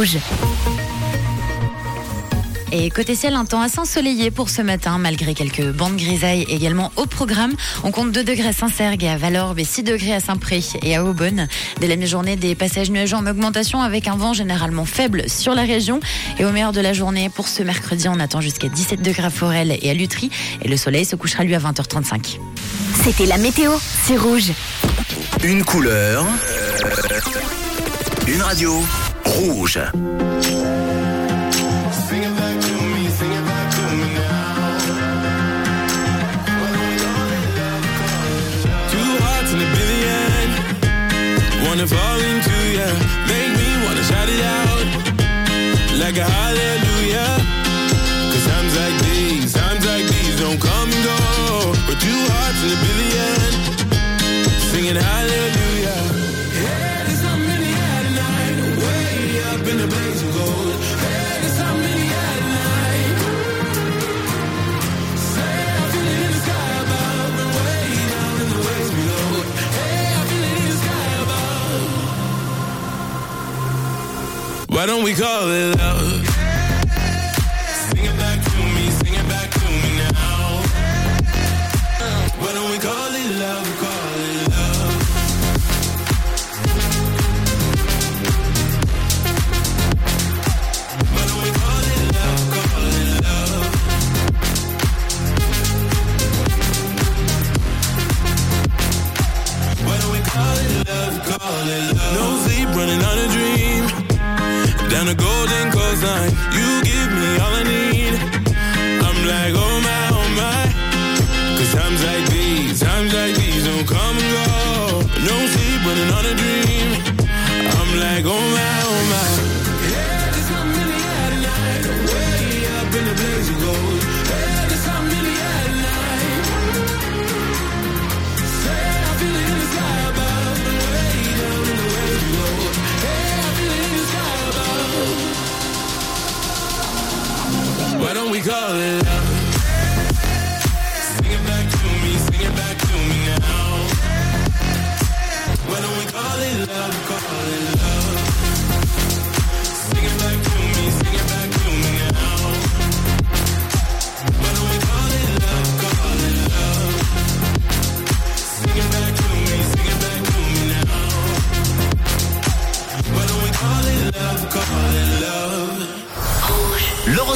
Rouge. Et côté ciel, un temps assez ensoleillé pour ce matin, malgré quelques bandes grisailles également au programme. On compte 2 degrés à Saint-Sergue et à Valorbe et 6 degrés à Saint-Pré et à Aubonne. Dès la mi-journée, des passages nuageux en augmentation avec un vent généralement faible sur la région. Et au meilleur de la journée, pour ce mercredi, on attend jusqu'à 17 degrés à Forel et à Lutry. Et le soleil se couchera lui à 20h35. C'était la météo, c'est rouge. Une couleur. Une radio. Rouge. Two hearts in a billion. Wanna fall into ya. Make me wanna shout it out. Like a hallelujah. Cause times like these, times like these don't come and go. But two hearts in a billion. Singing hallelujah. We call it love? Times like these don't come and go. No sleep, running on a dream. I'm like, oh my, oh my. Yeah, air tonight. Way up in the gold. Air tonight. Say, I in the sky above. Way down in the waves. Hey, I in the sky above. Why don't we call it love?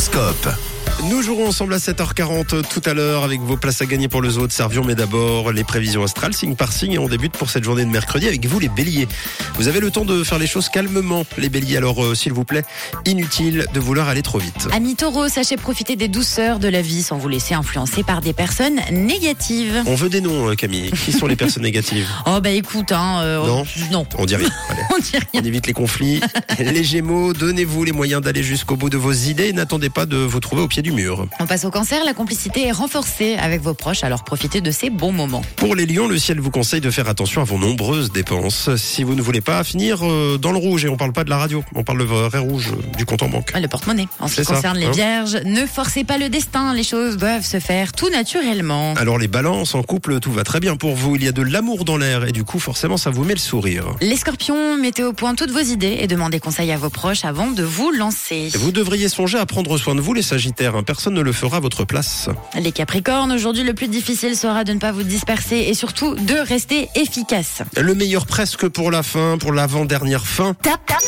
L'horoscope. Nous jouerons ensemble à 7h40 tout à l'heure avec vos places à gagner pour le zoo de Servion. Mais d'abord, les prévisions astrales, signe par signe. Et on débute pour cette journée de mercredi avec vous, les béliers. Vous avez le temps de faire les choses calmement, les béliers. Alors, euh, s'il vous plaît, inutile de vouloir aller trop vite. Amis taureaux, sachez profiter des douceurs de la vie sans vous laisser influencer par des personnes négatives. On veut des noms, euh, Camille. Qui sont les personnes négatives Oh bah écoute, hein, euh, Non. non, On dit rien. Allez. on dit rien. On évite les conflits. Les gémeaux, donnez-vous les moyens d'aller jusqu'au bout de vos idées n'attendez pas de vous trouver au pied du mur. On passe au cancer, la complicité est renforcée avec vos proches, alors profitez de ces bons moments. Pour les lions, le ciel vous conseille de faire attention à vos nombreuses dépenses. Si vous ne voulez pas finir euh, dans le rouge, et on parle pas de la radio, on parle le vrai rouge du compte en banque. Le porte-monnaie. En ce qui ça, concerne les hein. vierges, ne forcez pas le destin, les choses doivent se faire tout naturellement. Alors les balances, en couple, tout va très bien pour vous. Il y a de l'amour dans l'air et du coup, forcément, ça vous met le sourire. Les scorpions, mettez au point toutes vos idées et demandez conseil à vos proches avant de vous lancer. Vous devriez songer à prendre soin de vous, les sagittaires. Hein. Personne ne le fera à votre place. Les capricornes, aujourd'hui le plus difficile sera de ne pas vous disperser et surtout de rester efficace. Le meilleur presque pour la fin, pour l'avant-dernière fin. Tap, tap.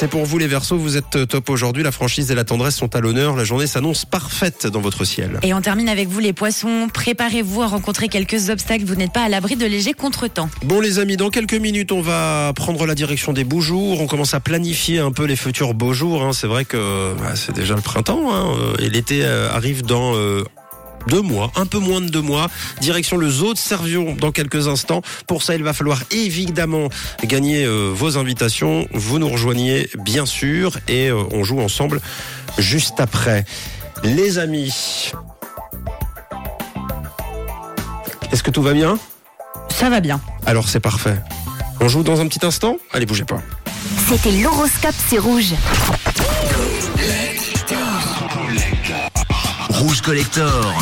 C'est pour vous les Verseaux, vous êtes top aujourd'hui. La franchise et la tendresse sont à l'honneur. La journée s'annonce parfaite dans votre ciel. Et on termine avec vous les poissons. Préparez-vous à rencontrer quelques obstacles. Vous n'êtes pas à l'abri de légers contretemps. Bon les amis, dans quelques minutes, on va prendre la direction des beaux jours. On commence à planifier un peu les futurs beaux jours. hein. C'est vrai que bah, c'est déjà le printemps hein, euh, et l'été euh, arrive dans euh, deux mois, un peu moins de deux mois. Direction le zoo de Servion dans quelques instants. Pour ça, il va falloir évidemment gagner euh, vos invitations. Vous nous rejoignez bien sûr et euh, on joue ensemble juste après. Les amis, est-ce que tout va bien? Ça va bien. Alors c'est parfait. On joue dans un petit instant? Allez, bougez pas. C'était l'horoscope, c'est rouge. Rouge Collector.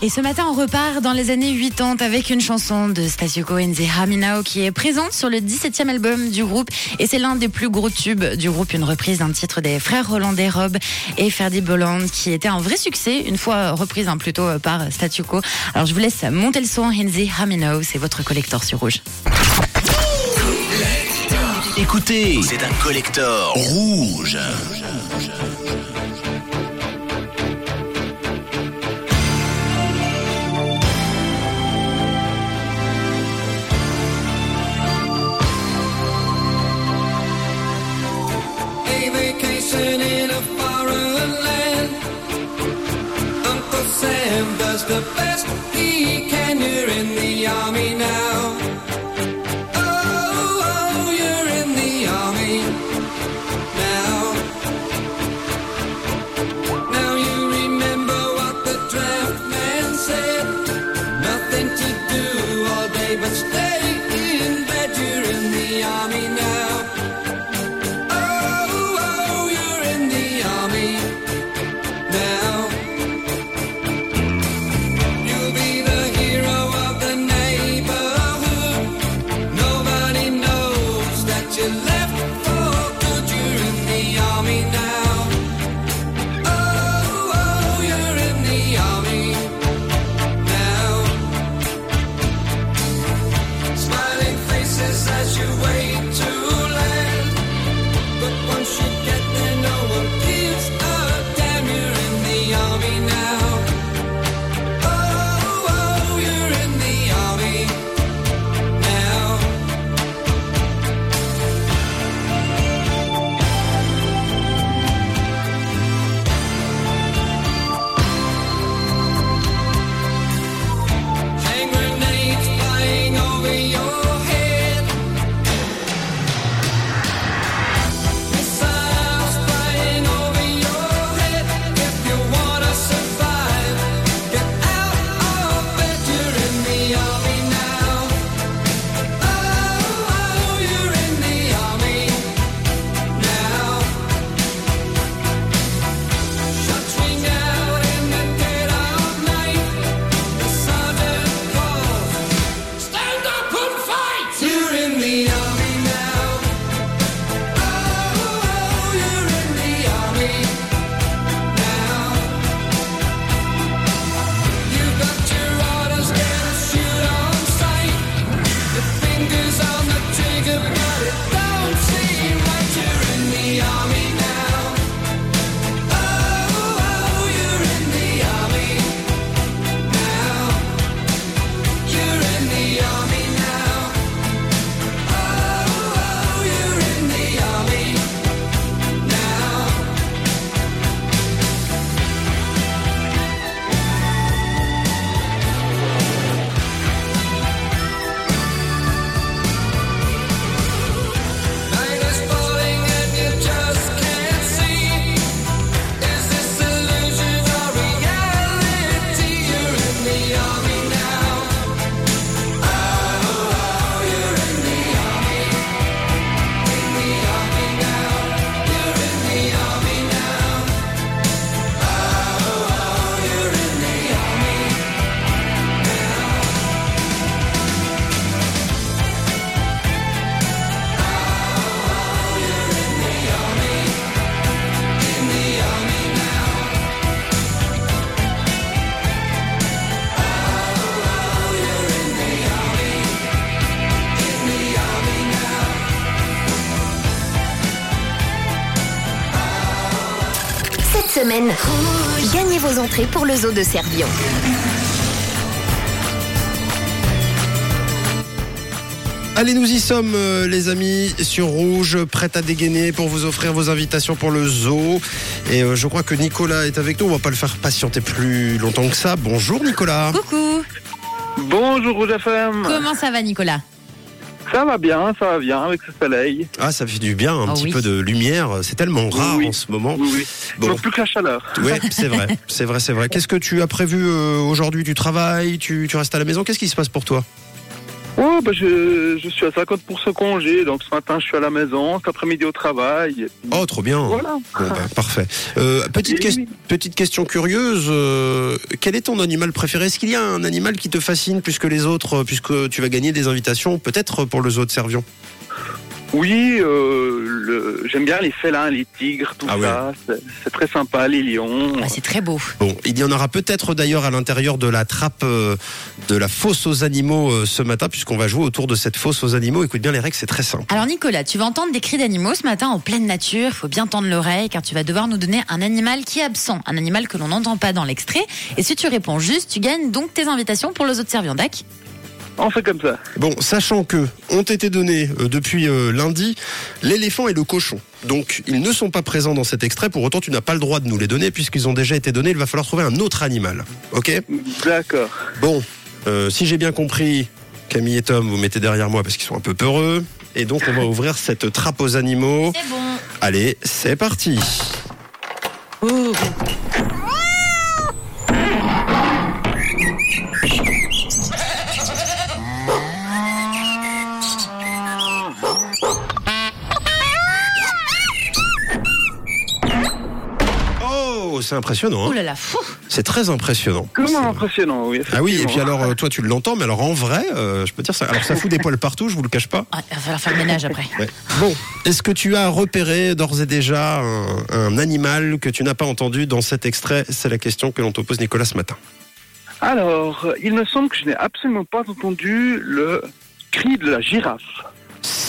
Et ce matin, on repart dans les années 80 avec une chanson de Stasio Cohen Haminao qui est présente sur le 17e album du groupe. Et c'est l'un des plus gros tubes du groupe, une reprise d'un titre des frères Rolandais Rob et Ferdi Bolland qui était un vrai succès, une fois reprise hein, plutôt euh, par Statu Quo. Alors je vous laisse monter le son, Hinzi Haminao, c'est votre collector sur rouge. Écoutez, c'est un collector rouge. In a foreign land. Uncle Sam does the best he can. You're in the army pour le zoo de Servion. Allez, nous y sommes, euh, les amis, sur Rouge, prêts à dégainer pour vous offrir vos invitations pour le zoo. Et euh, je crois que Nicolas est avec nous. On va pas le faire patienter plus longtemps que ça. Bonjour, Nicolas. Coucou, Bonjour Rouge FM. comment ça va Nicolas? Ça va bien, ça va bien avec ce soleil. Ah, ça fait du bien, un Ah petit oui. peu de lumière. C'est tellement rare Oui. en ce moment. Oui, oui. Bon. Plus que la chaleur. Ouais, c'est vrai, c'est vrai, c'est vrai. Qu'est-ce que tu as prévu euh, aujourd'hui? Tu travailles tu, tu restes à la maison? Qu'est-ce qui se passe pour toi? Oh, bah, je, je suis à 50% congé, donc ce matin je suis à la maison, cet après-midi au travail. Oh, trop bien. Voilà. Bon, bah, parfait. Euh, petite, petite question curieuse. euh, quel est ton animal préféré? Est-ce qu'il y a un animal qui te fascine plus que les autres, puisque tu vas gagner des invitations, peut-être pour le zoo de Servion Oui, euh, le- j'aime bien les félins, les tigres, tout Ah ça. C'est- C'est très sympa, les lions. Ah, c'est très beau. Bon, il y en aura peut-être d'ailleurs à l'intérieur de la trappe euh, de la fosse aux animaux euh, ce matin, puisqu'on va jouer autour de cette fosse aux animaux. Écoute bien les règles, c'est très simple. Alors Nicolas, tu vas entendre des cris d'animaux ce matin en pleine nature. Il faut bien tendre l'oreille car tu vas devoir nous donner un animal qui est absent, un animal que l'on n'entend pas dans l'extrait. Et si tu réponds juste, tu gagnes donc tes invitations pour le zoo de Serviondac. On fait comme ça. Bon, sachant que ont été donnés euh, depuis euh, lundi l'éléphant et le cochon. Donc, ils ne sont pas présents dans cet extrait. Pour autant, tu n'as pas le droit de nous les donner puisqu'ils ont déjà été donnés. Il va falloir trouver un autre animal. Ok? D'accord. Bon, euh, si j'ai bien compris, Camille et Tom, vous mettez derrière moi parce qu'ils sont un peu peureux. Et donc, on va ouvrir cette trappe aux animaux. C'est bon. Allez, c'est parti. Oh, c'est impressionnant. Oh hein. là là, fou. c'est très impressionnant. Comment impressionnant, oui. Ah oui, et puis alors, euh, toi, tu l'entends, mais alors en vrai, euh, je peux dire ça. Alors, ça fout des poils partout, je vous le cache pas. Ah, il va falloir faire le ménage après. Ouais. Bon, est-ce que tu as repéré d'ores et déjà un, un animal que tu n'as pas entendu dans cet extrait? C'est la question que l'on te pose, Nicolas, ce matin. Alors, il me semble que je n'ai absolument pas entendu le cri de la girafe.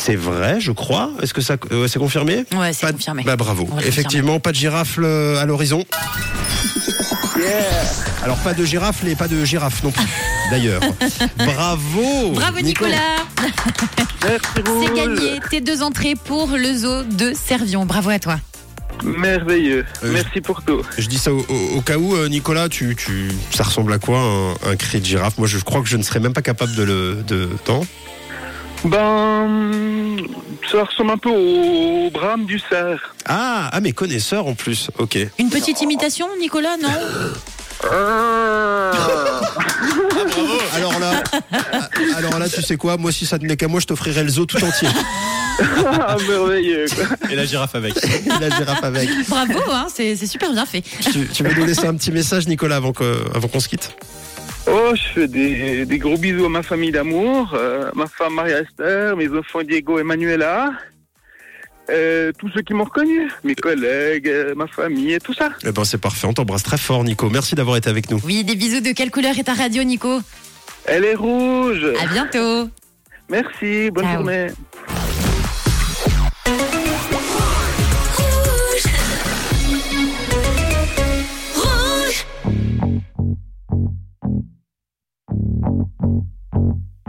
C'est vrai, je crois. Est-ce que ça, euh, c'est confirmé Ouais, c'est Pas de- confirmé. Bah bravo. On Effectivement, pas de girafe euh, à l'horizon. Alors pas de girafe et pas de girafe non plus. D'ailleurs. Bravo. Bravo Nico. Nicolas. Merci, C'est gagné tes deux entrées pour le zoo de Servion. Bravo à toi. Merveilleux. Euh, Merci pour tout. Je dis ça au, au- au cas où, euh, Nicolas, tu, tu, ça ressemble à quoi un, un cri de girafe? Moi, je crois que je ne serais même pas capable de le. De, non Ben, ça ressemble un peu au brame du cerf. ah, ah, mes connaisseurs en plus. Ok. Une petite imitation, Nicolas, non Alors là, alors là, tu sais quoi Moi, si ça tenait qu'à moi, je t'offrirais le zoo tout entier. Ah, merveilleux. quoi. Et la girafe avec. Et la girafe avec. Bravo, hein, c'est c'est super bien fait. Tu, tu veux nous laisser un petit message, Nicolas, avant avant qu'on se quitte Oh, je fais des, des gros bisous à ma famille d'amour, euh, ma femme Maria-Esther, mes enfants Diego et Manuela, euh, tous ceux qui m'ont reconnu, mes collègues, euh, ma famille et tout ça. Eh ben, c'est parfait. On t'embrasse très fort, Nico. Merci d'avoir été avec nous. Oui, des bisous. De quelle couleur est ta radio, Nico? Elle est rouge. À bientôt. Merci, bonne Ciao. journée.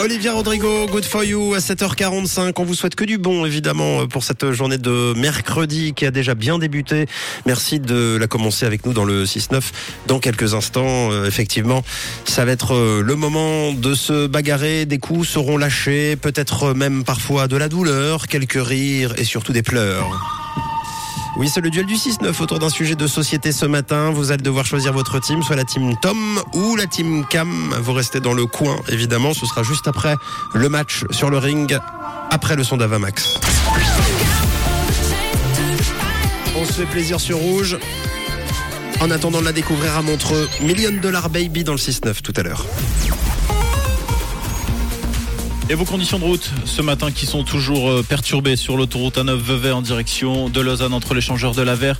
Olivia Rodrigo, good for you à 7h45. On vous souhaite que du bon, évidemment, pour cette journée de mercredi qui a déjà bien débuté. Merci de la commencer avec nous dans le 6-9. Dans quelques instants, euh, effectivement, ça va être euh, le moment de se bagarrer. Des coups seront lâchés, peut-être même parfois de la douleur, quelques rires et surtout des pleurs. Oui, c'est le duel du 6-9 autour d'un sujet de société ce matin. Vous allez devoir choisir votre team, soit la team Tom ou la team Cam. Vous restez dans le coin, évidemment. Ce sera juste après le match sur le ring, après le son d'Avamax. On se fait plaisir sur Rouge. En attendant de la découvrir à Montreux, Million Dollar Baby dans le 6-9 tout à l'heure. Et vos conditions de route ce matin qui sont toujours euh, perturbées sur l'autoroute A9 Vevey en direction de Lausanne entre l'échangeur de la Verre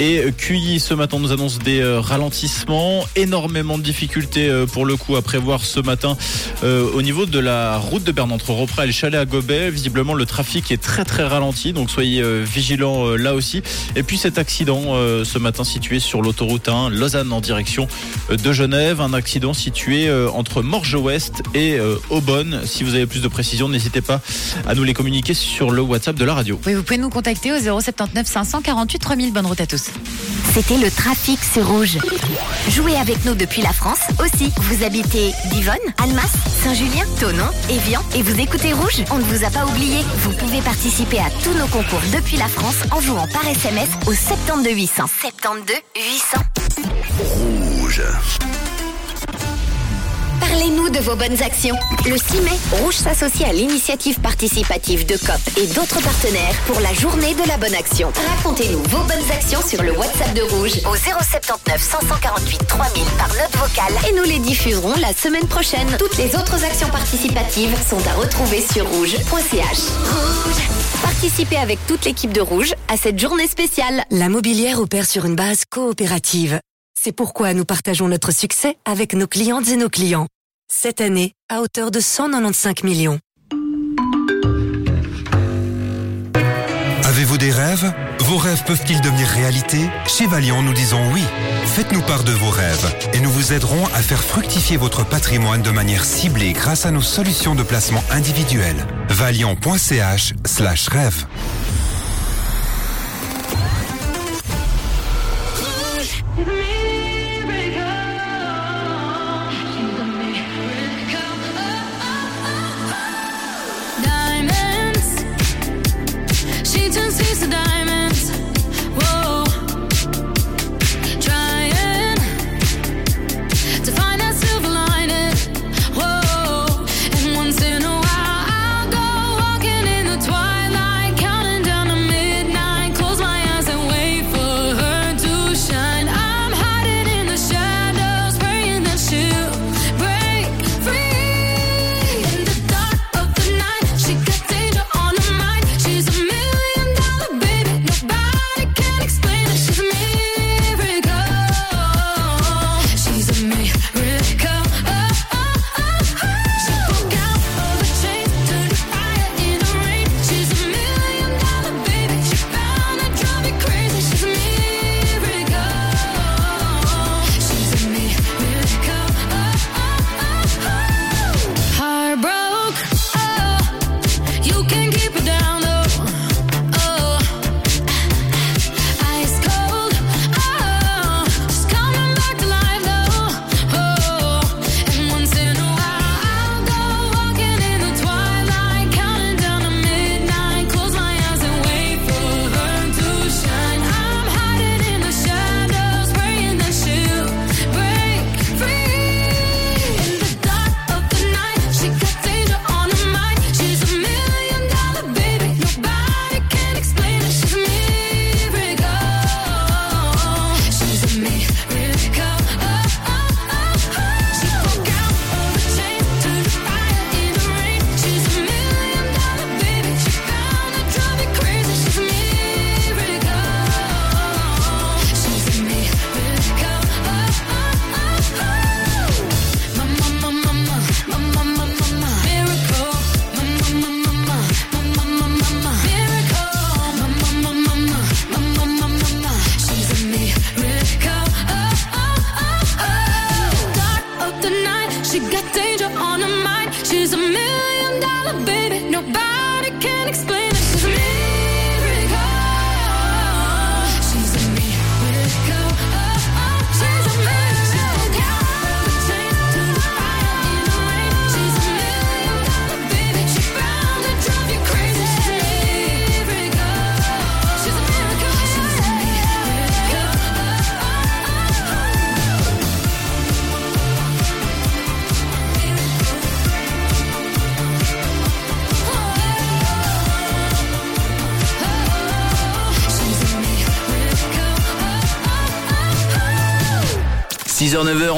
et Cuilly. Ce matin nous annonce des euh, ralentissements, énormément de difficultés euh, pour le coup à prévoir ce matin euh, au niveau de la route de Berne entre et le chalet à Gobet. Visiblement le trafic est très très ralenti donc soyez euh, vigilants euh, là aussi. Et puis cet accident euh, ce matin situé sur l'autoroute 1 Lausanne en direction euh, de Genève, un accident situé euh, entre Morges-Ouest et euh, Aubonne. Si vous plus de précisions, n'hésitez pas à nous les communiquer sur le WhatsApp de la radio. Oui, vous pouvez nous contacter au 079 548 3000. Bonne route à tous. C'était le trafic sur rouge. Jouez avec nous depuis la France aussi. Vous habitez Divonne, Almas, Saint-Julien, Tonon, Évian et vous écoutez rouge On ne vous a pas oublié. Vous pouvez participer à tous nos concours depuis la France en jouant par SMS au 72 800. 72 800. Rouge. Parlez-nous de vos bonnes actions. Le 6 mai, Rouge s'associe à l'initiative participative de COP et d'autres partenaires pour la journée de la bonne action. Racontez-nous vos bonnes actions sur le WhatsApp de Rouge au 079 548 3000 par note vocale et nous les diffuserons la semaine prochaine. Toutes les autres actions participatives sont à retrouver sur rouge.ch. Rouge. Participez avec toute l'équipe de Rouge à cette journée spéciale. La mobilière opère sur une base coopérative. C'est pourquoi nous partageons notre succès avec nos clientes et nos clients. Cette année, à hauteur de 195 millions. Avez-vous des rêves? Vos rêves peuvent-ils devenir réalité? Chez Valiant, nous disons oui. Faites-nous part de vos rêves et nous vous aiderons à faire fructifier votre patrimoine de manière ciblée grâce à nos solutions de placement individuel. Valiant.ch slash rêve.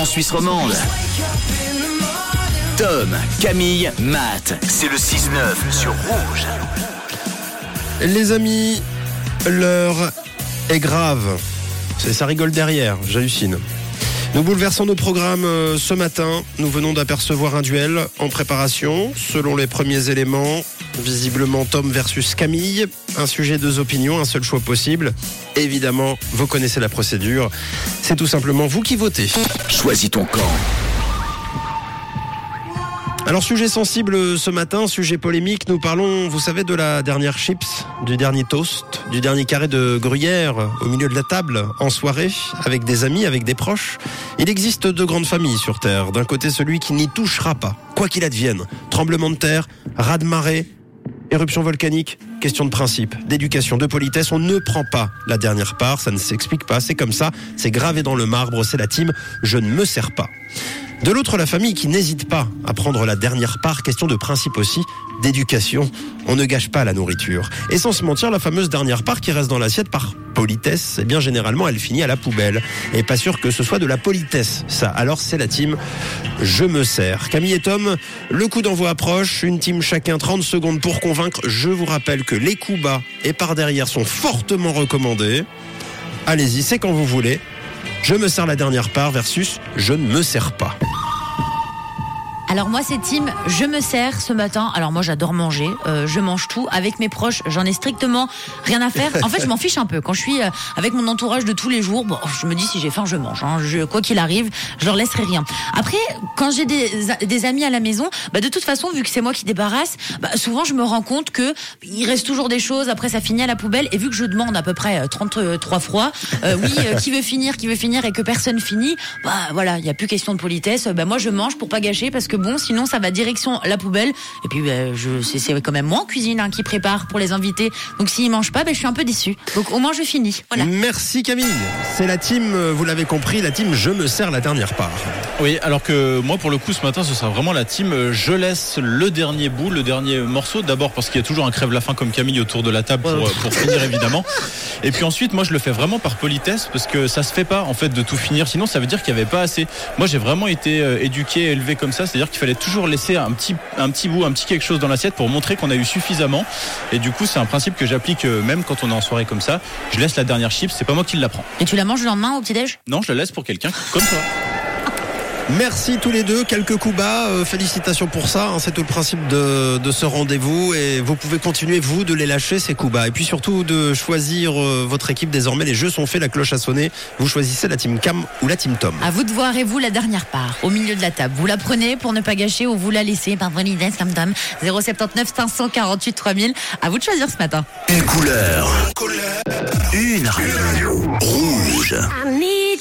Suisse romande. Tom, Camille, Matt. C'est le 6-9 sur Rouge. Les amis, l'heure est grave. Ça rigole derrière, j'hallucine. Nous bouleversons nos programmes euh, ce matin. Nous venons d'apercevoir un duel en préparation. Selon les premiers éléments, visiblement Tom versus Camille. Un sujet, deux opinions, un seul choix possible. Évidemment, vous connaissez la procédure. C'est tout simplement vous qui votez. Choisis ton camp. Alors sujet sensible ce matin, sujet polémique, nous parlons, vous savez, de la dernière chips, du dernier toast, du dernier carré de gruyère au milieu de la table, en soirée, avec des amis, avec des proches. Il existe deux grandes familles sur Terre. D'un côté celui qui n'y touchera pas, quoi qu'il advienne. Tremblement de terre, raz de marée, éruption volcanique, question de principe, d'éducation, de politesse, on ne prend pas la dernière part, ça ne s'explique pas, c'est comme ça, c'est gravé dans le marbre, c'est la team, je ne me sers pas. De l'autre, la famille qui n'hésite pas à prendre la dernière part, question de principe aussi, d'éducation. On ne gâche pas la nourriture. Et sans se mentir, la fameuse dernière part qui reste dans l'assiette par politesse, eh bien généralement elle finit à la poubelle. Et pas sûr que ce soit de la politesse, ça. Alors c'est la team Je me sers. Camille et Tom, le coup d'envoi approche, une team chacun 30 secondes pour convaincre. Je vous rappelle que les coups bas et par derrière sont fortement recommandés. Allez-y, c'est quand vous voulez. Je me sers la dernière part versus je ne me sers pas. Alors moi c'est team, je me sers ce matin. Alors moi j'adore manger, euh, je mange tout avec mes proches, j'en ai strictement rien à faire. En fait je m'en fiche un peu. Quand je suis euh, avec mon entourage de tous les jours, bon, je me dis si j'ai faim je mange. hein. Je, quoi qu'il arrive, je leur laisserai rien. Après quand j'ai des, des amis à la maison, bah, de toute façon vu que c'est moi qui débarrasse, bah, souvent je me rends compte que il reste toujours des choses. Après ça finit à la poubelle et vu que je demande à peu près euh, 33 fois, euh, oui euh, qui veut finir, qui veut finir et que personne finit, bah voilà il y a plus question de politesse. Bah moi je mange pour pas gâcher parce que bon sinon ça va direction la poubelle et puis bah, je c'est c'est quand même moi en cuisine hein, qui prépare pour les invités donc s'ils mangent pas bah, je suis un peu déçue donc au moins je finis voilà Merci Camille. C'est la team, euh, vous l'avez compris, la team Je me sers la dernière part. Oui, alors que moi, pour le coup, ce matin, ce sera vraiment la team. euh, Je laisse le dernier bout, le dernier morceau. D'abord parce qu'il y a toujours un crève-la-faim comme Camille autour de la table pour, euh, pour finir, évidemment. Et puis ensuite, moi, je le fais vraiment par politesse parce que ça se fait pas, en fait, de tout finir. Sinon, ça veut dire qu'il y avait pas assez. Moi, j'ai vraiment été éduqué, élevé comme ça. C'est-à-dire qu'il fallait toujours laisser un petit, un petit bout, un petit quelque chose dans l'assiette pour montrer qu'on a eu suffisamment. Et du coup, c'est un principe que j'applique euh, même quand on est en soirée comme ça. Je laisse la dernière chips, c'est pas moi qui la prends. et tu la manges le lendemain au petit déj Non, je la laisse pour quelqu'un comme toi. Merci tous les deux, quelques coups bas, euh, félicitations pour ça, hein, c'est tout le principe de, de ce rendez-vous et vous pouvez continuer vous de les lâcher ces coups bas et puis surtout de choisir euh, votre équipe désormais, les jeux sont faits, la cloche a sonné, vous choisissez la team Cam ou la team Tom. À vous de voir et vous la dernière part au milieu de la table. Vous la prenez pour ne pas gâcher ou vous la laissez par politesse comme Tom 079 548 3000. À vous de choisir ce matin. Une couleur. Une radio. Rouge.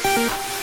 Thank.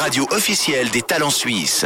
radio officielle des talents suisses.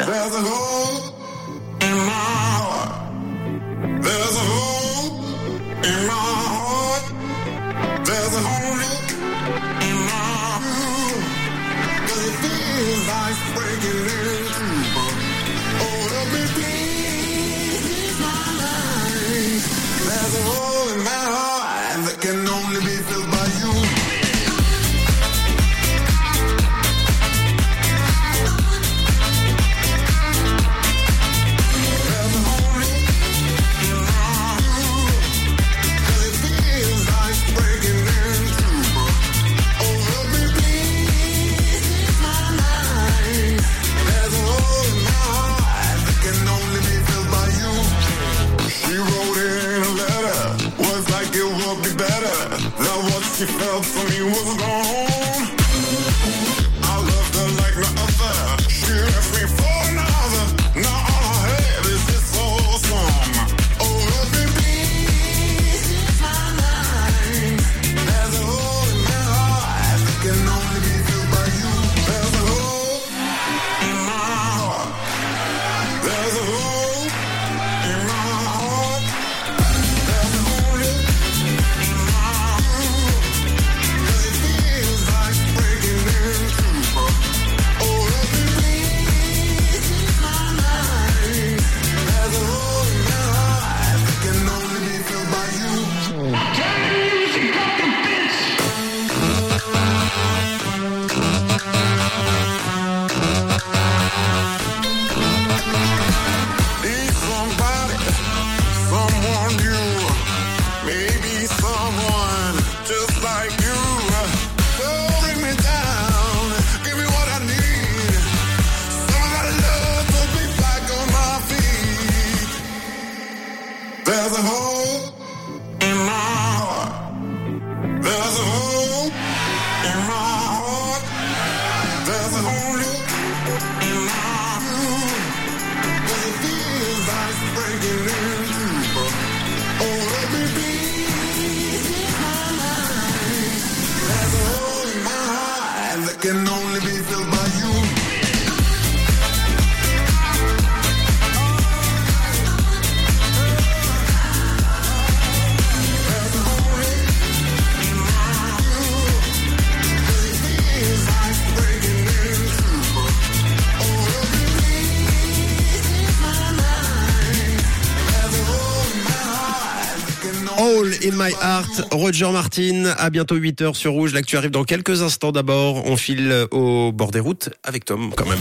My Heart, Roger Martin, à bientôt 8h sur Rouge. L'actu arrive dans quelques instants d'abord. On file au bord des routes avec Tom quand même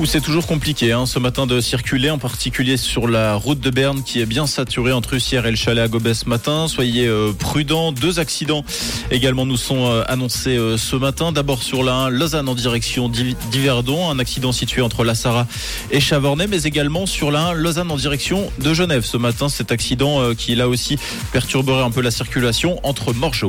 où c'est toujours compliqué hein, ce matin de circuler, en particulier sur la route de Berne qui est bien saturée entre Ussière et le Chalet à Gobet ce matin. Soyez euh, prudents. Deux accidents également nous sont euh, annoncés euh, ce matin. D'abord sur la 1, Lausanne en direction d'Yverdon, un accident situé entre La Sarra et Chavornay, mais également sur la 1, Lausanne en direction de Genève ce matin. Cet accident qui là aussi perturberait un peu la circulation entre Morgeau